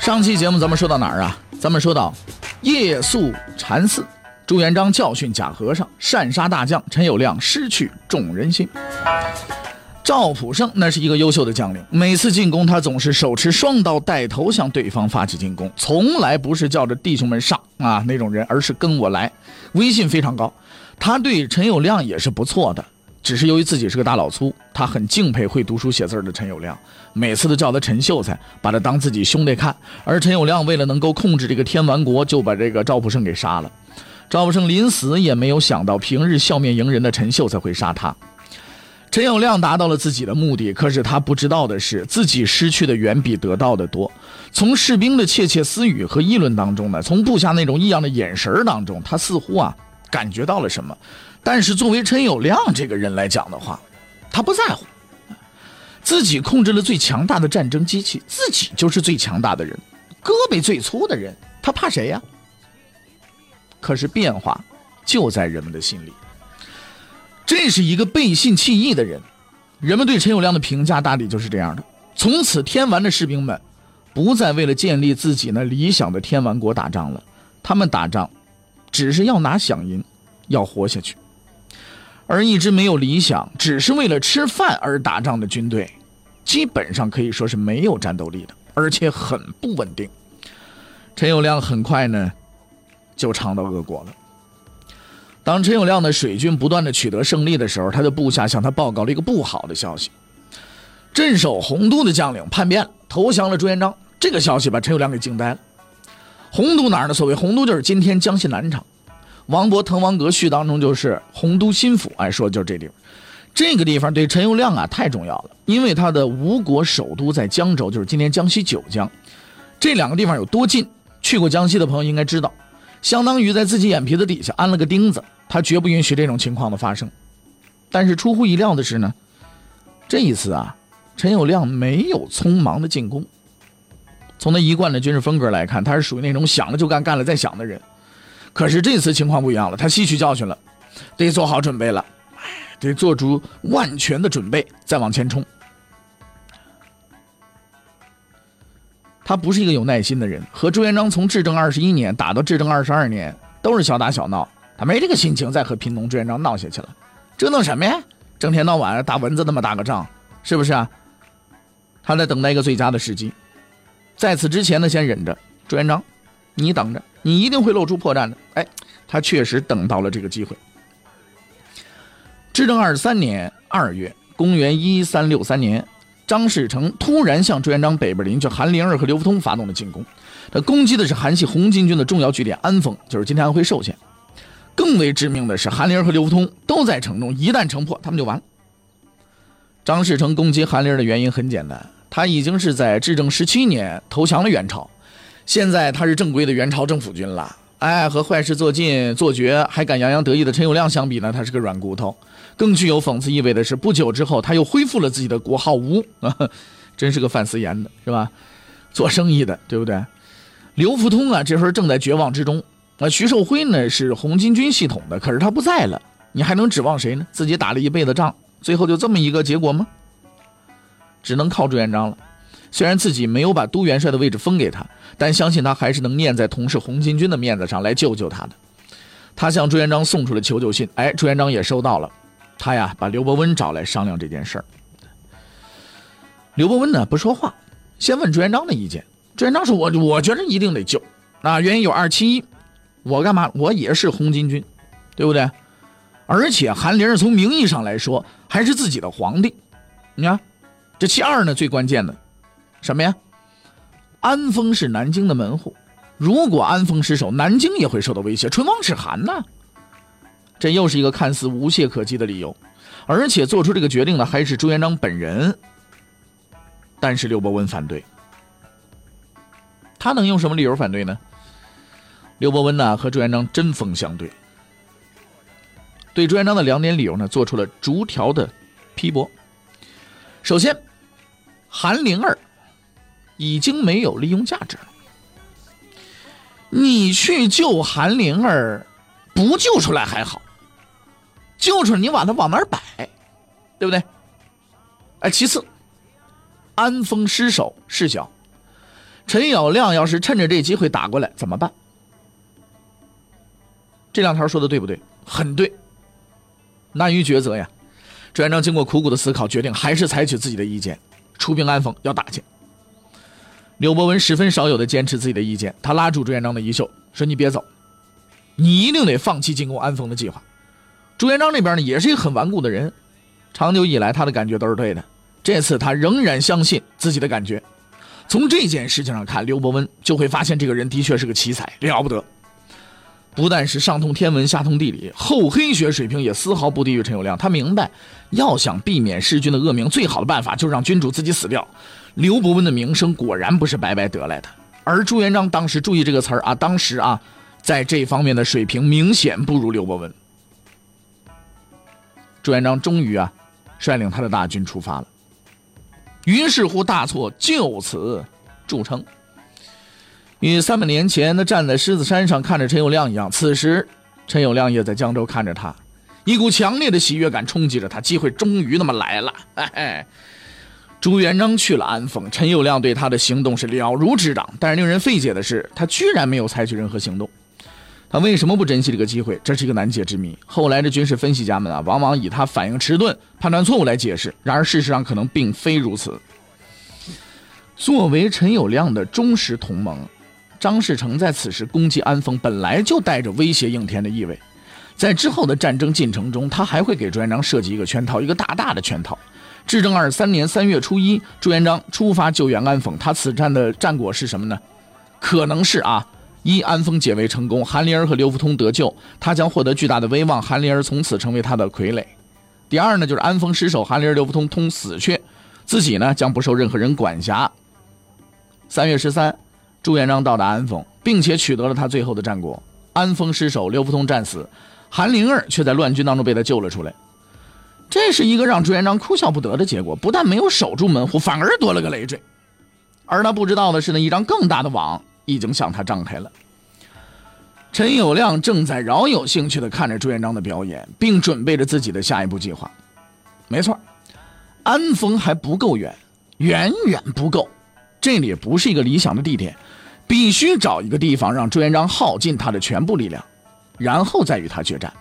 上期节目咱们说到哪儿啊？咱们说到夜宿禅寺，朱元璋教训假和尚，擅杀大将陈友谅，失去众人心。赵普胜那是一个优秀的将领，每次进攻他总是手持双刀带头向对方发起进攻，从来不是叫着弟兄们上啊那种人，而是跟我来，威信非常高。他对陈友谅也是不错的，只是由于自己是个大老粗，他很敬佩会读书写字的陈友谅，每次都叫他陈秀才，把他当自己兄弟看。而陈友谅为了能够控制这个天完国，就把这个赵普胜给杀了。赵普胜临死也没有想到，平日笑面迎人的陈秀才会杀他。陈友谅达到了自己的目的，可是他不知道的是，自己失去的远比得到的多。从士兵的窃窃私语和议论当中呢，从部下那种异样的眼神当中，他似乎啊感觉到了什么。但是作为陈友谅这个人来讲的话，他不在乎，自己控制了最强大的战争机器，自己就是最强大的人，胳膊最粗的人，他怕谁呀？可是变化就在人们的心里。这是一个背信弃义的人，人们对陈友谅的评价大抵就是这样的。从此，天完的士兵们不再为了建立自己那理想的天完国打仗了，他们打仗只是要拿饷银，要活下去。而一支没有理想，只是为了吃饭而打仗的军队，基本上可以说是没有战斗力的，而且很不稳定。陈友谅很快呢，就尝到恶果了。当陈友谅的水军不断的取得胜利的时候，他的部下向他报告了一个不好的消息：镇守洪都的将领叛变了，投降了朱元璋。这个消息把陈友谅给惊呆了。洪都哪儿呢？所谓洪都就是今天江西南昌。王勃《滕王阁序》当中就是洪都新府，哎，说就是这地方。这个地方对陈友谅啊太重要了，因为他的吴国首都在江州，就是今天江西九江。这两个地方有多近？去过江西的朋友应该知道。相当于在自己眼皮子底下安了个钉子，他绝不允许这种情况的发生。但是出乎意料的是呢，这一次啊，陈友谅没有匆忙的进攻。从他一贯的军事风格来看，他是属于那种想了就干，干了再想的人。可是这次情况不一样了，他吸取教训了，得做好准备了，得做出万全的准备，再往前冲。他不是一个有耐心的人，和朱元璋从至正二十一年打到至正二十二年，都是小打小闹，他没这个心情再和贫农朱元璋闹下去了，折腾什么呀？整天到晚打蚊子那么大个仗，是不是啊？他在等待一个最佳的时机，在此之前呢，先忍着。朱元璋，你等着，你一定会露出破绽的。哎，他确实等到了这个机会。至正二十三年二月，公元一三六三年。张士诚突然向朱元璋北边邻居韩林儿和刘福通发动了进攻，他攻击的是韩系红巾军的重要据点安丰，就是今天安徽寿县。更为致命的是，韩林儿和刘福通都在城中，一旦城破，他们就完了。张士诚攻击韩林儿的原因很简单，他已经是在至正十七年投降了元朝，现在他是正规的元朝政府军了。哎，和坏事做尽做绝还敢洋洋得意的陈友谅相比呢，他是个软骨头。更具有讽刺意味的是，不久之后他又恢复了自己的国号吴，真是个范思言的，是吧？做生意的，对不对？刘福通啊，这时候正在绝望之中。啊，徐寿辉呢是红巾军系统的，可是他不在了，你还能指望谁呢？自己打了一辈子仗，最后就这么一个结果吗？只能靠朱元璋了。虽然自己没有把都元帅的位置封给他，但相信他还是能念在同是红巾军的面子上来救救他的。他向朱元璋送出了求救信，哎，朱元璋也收到了。他呀，把刘伯温找来商量这件事儿。刘伯温呢不说话，先问朱元璋的意见。朱元璋说：“我我觉得一定得救，啊，原因有二其一，我干嘛？我也是红巾军，对不对？而且韩林从名义上来说还是自己的皇帝。你看，这其二呢，最关键的什么呀？安丰是南京的门户，如果安丰失守，南京也会受到威胁。唇亡齿寒呢。”这又是一个看似无懈可击的理由，而且做出这个决定的还是朱元璋本人。但是刘伯温反对，他能用什么理由反对呢？刘伯温呢和朱元璋针锋相对，对朱元璋的两点理由呢做出了逐条的批驳。首先，韩灵儿已经没有利用价值了，你去救韩灵儿，不救出来还好，救出来你把他往哪儿摆，对不对？哎，其次，安丰失守事小，陈友谅要是趁着这机会打过来怎么办？这两条说的对不对？很对。难于抉择呀。朱元璋经过苦苦的思考，决定还是采取自己的意见，出兵安丰要打去。刘伯温十分少有的坚持自己的意见，他拉住朱元璋的衣袖，说：“你别走，你一定得放弃进攻安丰的计划。”朱元璋那边呢，也是一个很顽固的人，长久以来他的感觉都是对的。这次他仍然相信自己的感觉。从这件事情上看，刘伯温就会发现这个人的确是个奇才，了不得。不但是上通天文下通地理，厚黑学水平也丝毫不低于陈友谅。他明白，要想避免弑君的恶名，最好的办法就是让君主自己死掉。刘伯温的名声果然不是白白得来的。而朱元璋当时注意这个词儿啊，当时啊，在这方面的水平明显不如刘伯温。朱元璋终于啊，率领他的大军出发了。于是乎，大错就此铸成。与三百年前他站在狮子山上看着陈友谅一样，此时陈友谅也在江州看着他，一股强烈的喜悦感冲击着他，机会终于那么来了。哎，朱元璋去了安丰，陈友谅对他的行动是了如指掌，但是令人费解的是，他居然没有采取任何行动。他为什么不珍惜这个机会？这是一个难解之谜。后来的军事分析家们啊，往往以他反应迟钝、判断错误来解释，然而事实上可能并非如此。作为陈友谅的忠实同盟。张士诚在此时攻击安丰，本来就带着威胁应天的意味。在之后的战争进程中，他还会给朱元璋设计一个圈套，一个大大的圈套。至正二三年三月初一，朱元璋出发救援安丰，他此战的战果是什么呢？可能是啊，一安丰解围成功，韩林儿和刘福通得救，他将获得巨大的威望，韩林儿从此成为他的傀儡。第二呢，就是安丰失守，韩林儿、刘福通通死去，自己呢将不受任何人管辖。三月十三。朱元璋到达安丰，并且取得了他最后的战果。安丰失守，刘福通战死，韩灵儿却在乱军当中被他救了出来。这是一个让朱元璋哭笑不得的结果。不但没有守住门户，反而多了个累赘。而他不知道的是，呢一张更大的网已经向他张开了。陈友谅正在饶有兴趣地看着朱元璋的表演，并准备着自己的下一步计划。没错，安丰还不够远，远远不够。这里不是一个理想的地点。必须找一个地方让朱元璋耗尽他的全部力量，然后再与他决战。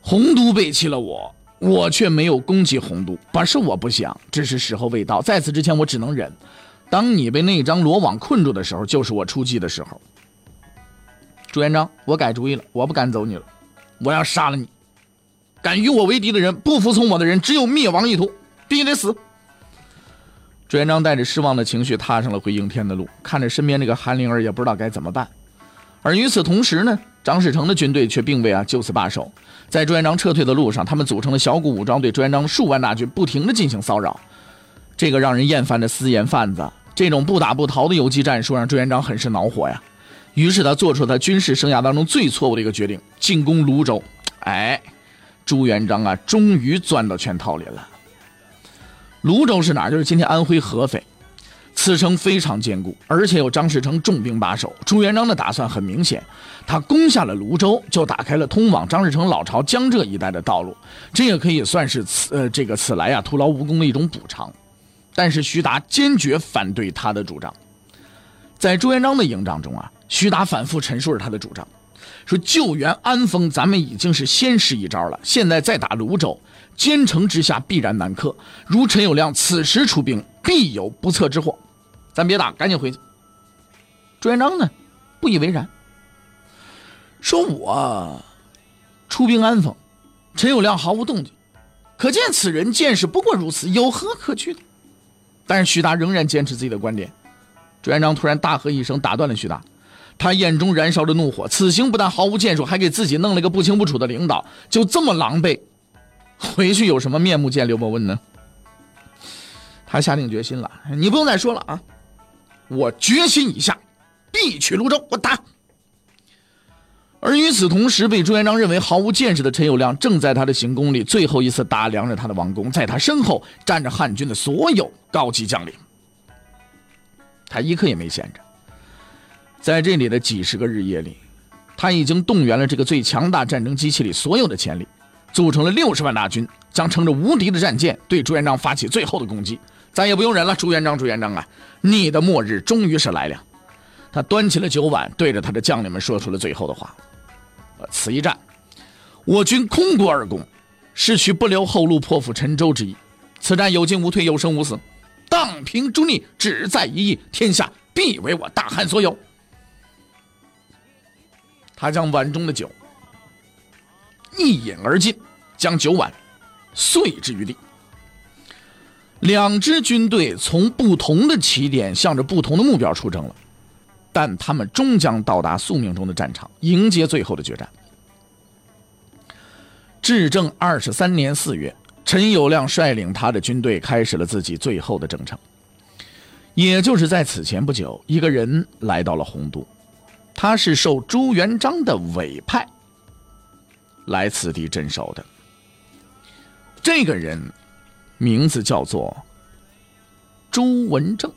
洪都背弃了我，我却没有攻击洪都，不是我不想，只是时候未到。在此之前，我只能忍。当你被那张罗网困住的时候，就是我出击的时候。朱元璋，我改主意了，我不赶走你了，我要杀了你。敢与我为敌的人，不服从我的人，只有灭亡一途，必须得死。朱元璋带着失望的情绪踏上了回应天的路，看着身边这个韩灵儿，也不知道该怎么办。而与此同时呢，张士诚的军队却并未啊就此罢手，在朱元璋撤退的路上，他们组成了小股武装，对朱元璋数万大军不停地进行骚扰。这个让人厌烦的私盐贩子，这种不打不逃的游击战术，让朱元璋很是恼火呀。于是他做出了他军事生涯当中最错误的一个决定，进攻泸州。哎，朱元璋啊，终于钻到圈套里了。泸州是哪儿？就是今天安徽合肥。此城非常坚固，而且有张士诚重兵把守。朱元璋的打算很明显，他攻下了泸州，就打开了通往张士诚老巢江浙一带的道路。这也可以算是此呃这个此来啊徒劳无功的一种补偿。但是徐达坚决反对他的主张。在朱元璋的营帐中啊，徐达反复陈述着他的主张，说救援安丰咱们已经是先失一招了，现在再打泸州。坚城之下必然难克，如陈友谅此时出兵，必有不测之祸。咱别打，赶紧回去。朱元璋呢，不以为然，说我出兵安丰，陈友谅毫无动静，可见此人见识不过如此，有何可惧的？但是徐达仍然坚持自己的观点。朱元璋突然大喝一声，打断了徐达。他眼中燃烧着怒火，此行不但毫无建树，还给自己弄了个不清不楚的领导，就这么狼狈。回去有什么面目见刘伯温呢？他下定决心了，你不用再说了啊！我决心已下，必取泸州，我打。而与此同时，被朱元璋认为毫无见识的陈友谅，正在他的行宫里最后一次打量着他的王宫，在他身后站着汉军的所有高级将领。他一刻也没闲着，在这里的几十个日夜里，他已经动员了这个最强大战争机器里所有的潜力，组成了六十万大军，将乘着无敌的战舰对朱元璋发起最后的攻击。咱也不用忍了，朱元璋，朱元璋啊，你的末日终于是来了。他端起了酒碗，对着他的将领们说出了最后的话。此一战，我军空谷而攻，是取不留后路破釜沉舟之意。此战有进无退，有生无死，荡平诸逆，只在一役，天下必为我大汉所有。他将碗中的酒一饮而尽，将酒碗碎之于地。两支军队从不同的起点，向着不同的目标出征了。但他们终将到达宿命中的战场，迎接最后的决战。至正二十三年四月，陈友谅率领他的军队开始了自己最后的征程。也就是在此前不久，一个人来到了洪都，他是受朱元璋的委派来此地镇守的。这个人名字叫做朱文正。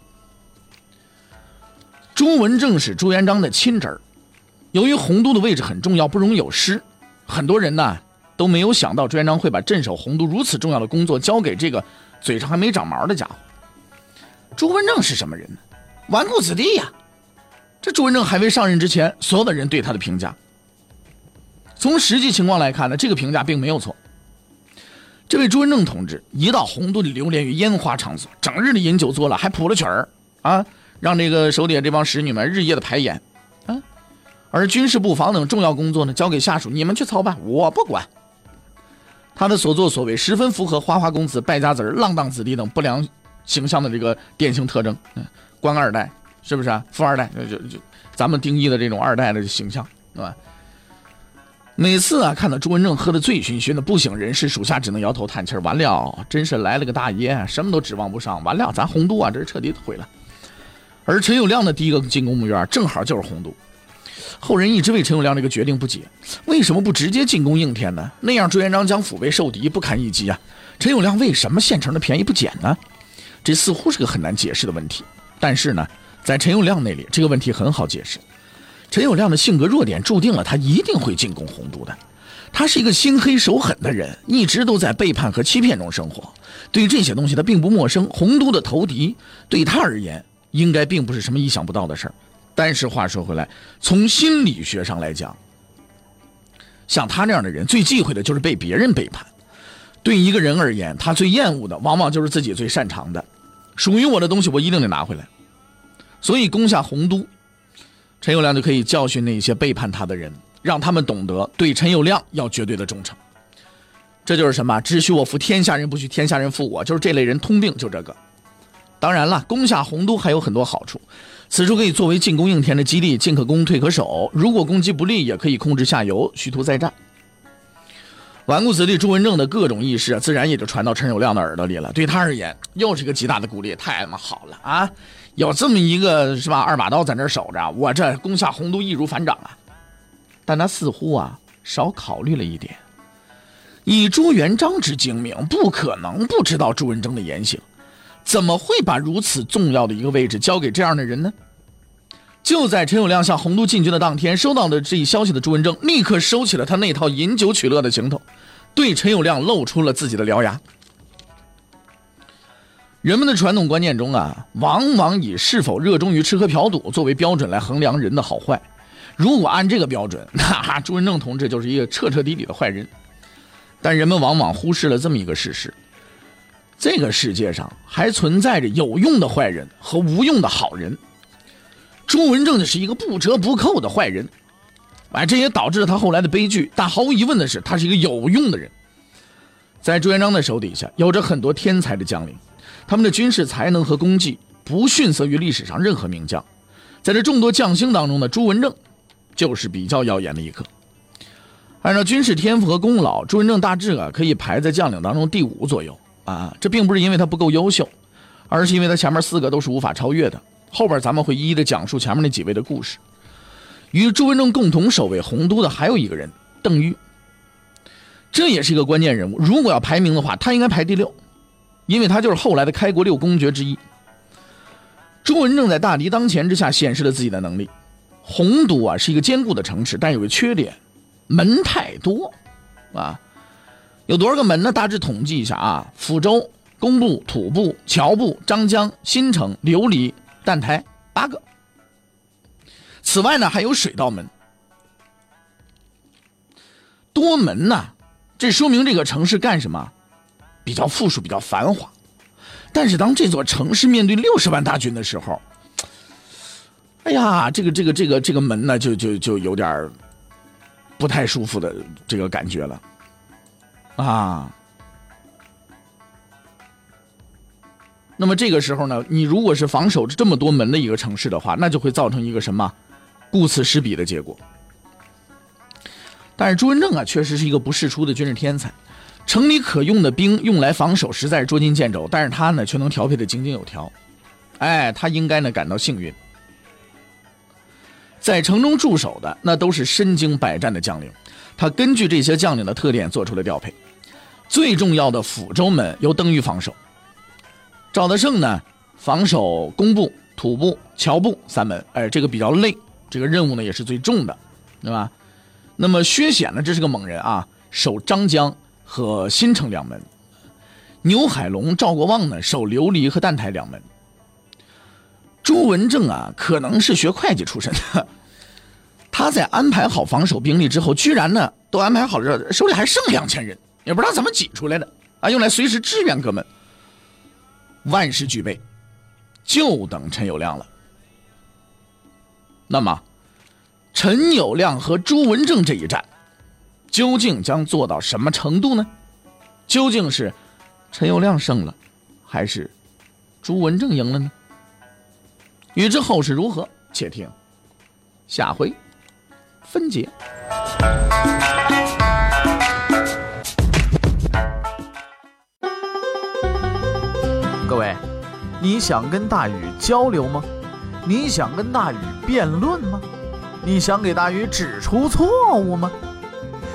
朱文正是朱元璋的亲侄儿，由于洪都的位置很重要，不容有失，很多人呢都没有想到朱元璋会把镇守洪都如此重要的工作交给这个嘴上还没长毛的家伙。朱文正是什么人呢？纨绔子弟呀！这朱文正还未上任之前，所有的人对他的评价，从实际情况来看呢，这个评价并没有错。这位朱文正同志一到洪都里流连于烟花场所，整日的饮酒作乐，还谱了曲儿啊。让这个手底下这帮使女们日夜的排演，啊，而军事布防等重要工作呢，交给下属，你们去操办，我不管。他的所作所为十分符合花花公子、败家子、浪荡子弟等不良形象的这个典型特征。嗯，官二代是不是啊？富二代就就就咱们定义的这种二代的形象，对吧？每次啊，看到朱文正喝得醉醺醺的不省人事，属下只能摇头叹气完了，真是来了个大爷，什么都指望不上。完了，咱洪都啊，这是彻底毁了。而陈友谅的第一个进攻目标正好就是洪都，后人一直为陈友谅这个决定不解，为什么不直接进攻应天呢？那样朱元璋将腹背受敌，不堪一击啊！陈友谅为什么现成的便宜不捡呢？这似乎是个很难解释的问题。但是呢，在陈友谅那里，这个问题很好解释。陈友谅的性格弱点注定了他一定会进攻洪都的。他是一个心黑手狠的人，一直都在背叛和欺骗中生活，对这些东西他并不陌生。洪都的投敌对他而言。应该并不是什么意想不到的事儿，但是话说回来，从心理学上来讲，像他这样的人最忌讳的就是被别人背叛。对一个人而言，他最厌恶的往往就是自己最擅长的，属于我的东西我一定得拿回来。所以攻下洪都，陈友谅就可以教训那些背叛他的人，让他们懂得对陈友谅要绝对的忠诚。这就是什么？只许我服天下人，不许天下人服我。就是这类人通病，就这个。当然了，攻下洪都还有很多好处。此处可以作为进攻应天的基地，进可攻，退可守。如果攻击不利，也可以控制下游，虚图再战。纨绔子弟朱文正的各种意事，自然也就传到陈友谅的耳朵里了。对他而言，又是一个极大的鼓励，太他妈好了啊！有这么一个是吧，二把刀在那守着，我这攻下洪都易如反掌啊。但他似乎啊少考虑了一点：以朱元璋之精明，不可能不知道朱文正的言行。怎么会把如此重要的一个位置交给这样的人呢？就在陈友谅向洪都进军的当天，收到的这一消息的朱文正立刻收起了他那套饮酒取乐的行头，对陈友谅露出了自己的獠牙。人们的传统观念中啊，往往以是否热衷于吃喝嫖赌作为标准来衡量人的好坏。如果按这个标准，那朱文正同志就是一个彻彻底底的坏人。但人们往往忽视了这么一个事实。这个世界上还存在着有用的坏人和无用的好人。朱文正就是一个不折不扣的坏人，哎，这也导致了他后来的悲剧。但毫无疑问的是，他是一个有用的人。在朱元璋的手底下，有着很多天才的将领，他们的军事才能和功绩不逊色于历史上任何名将。在这众多将星当中呢，朱文正就是比较耀眼的一个。按照军事天赋和功劳，朱文正大致啊可以排在将领当中第五左右。啊，这并不是因为他不够优秀，而是因为他前面四个都是无法超越的。后边咱们会一一的讲述前面那几位的故事。与朱文正共同守卫洪都的还有一个人邓禹，这也是一个关键人物。如果要排名的话，他应该排第六，因为他就是后来的开国六公爵之一。朱文正在大敌当前之下显示了自己的能力。洪都啊是一个坚固的城市，但有个缺点，门太多，啊，有多少个门呢？大致统计一下啊，抚州、工部、土部、侨部、张江、新城、琉璃、旦台八个。此外呢，还有水道门，多门呐，这说明这个城市干什么？比较富庶，比较繁华。但是当这座城市面对六十万大军的时候，哎呀，这个这个这个这个门呢，就就就有点不太舒服的这个感觉了，啊。那么这个时候呢，你如果是防守这么多门的一个城市的话，那就会造成一个什么顾此失彼的结果。但是朱文正啊，确实是一个不世出的军事天才。城里可用的兵用来防守，实在是捉襟见肘。但是他呢，却能调配的井井有条。哎，他应该呢感到幸运。在城中驻守的那都是身经百战的将领，他根据这些将领的特点做出了调配。最重要的抚州门由邓禹防守，赵德胜呢防守工部、土部、侨部三门。哎，这个比较累，这个任务呢也是最重的，对吧？那么薛显呢，这是个猛人啊，守张江。和新城两门，牛海龙、赵国旺呢守琉璃和旦台两门。朱文正啊，可能是学会计出身的，他在安排好防守兵力之后，居然呢都安排好了，手里还剩两千人，也不知道怎么挤出来的啊，用来随时支援哥们。万事俱备，就等陈友谅了。那么，陈友谅和朱文正这一战。究竟将做到什么程度呢？究竟是陈友谅胜了，还是朱文正赢了呢？欲知后事如何，且听下回分解。各位，你想跟大禹交流吗？你想跟大禹辩论吗？你想给大禹指出错误吗？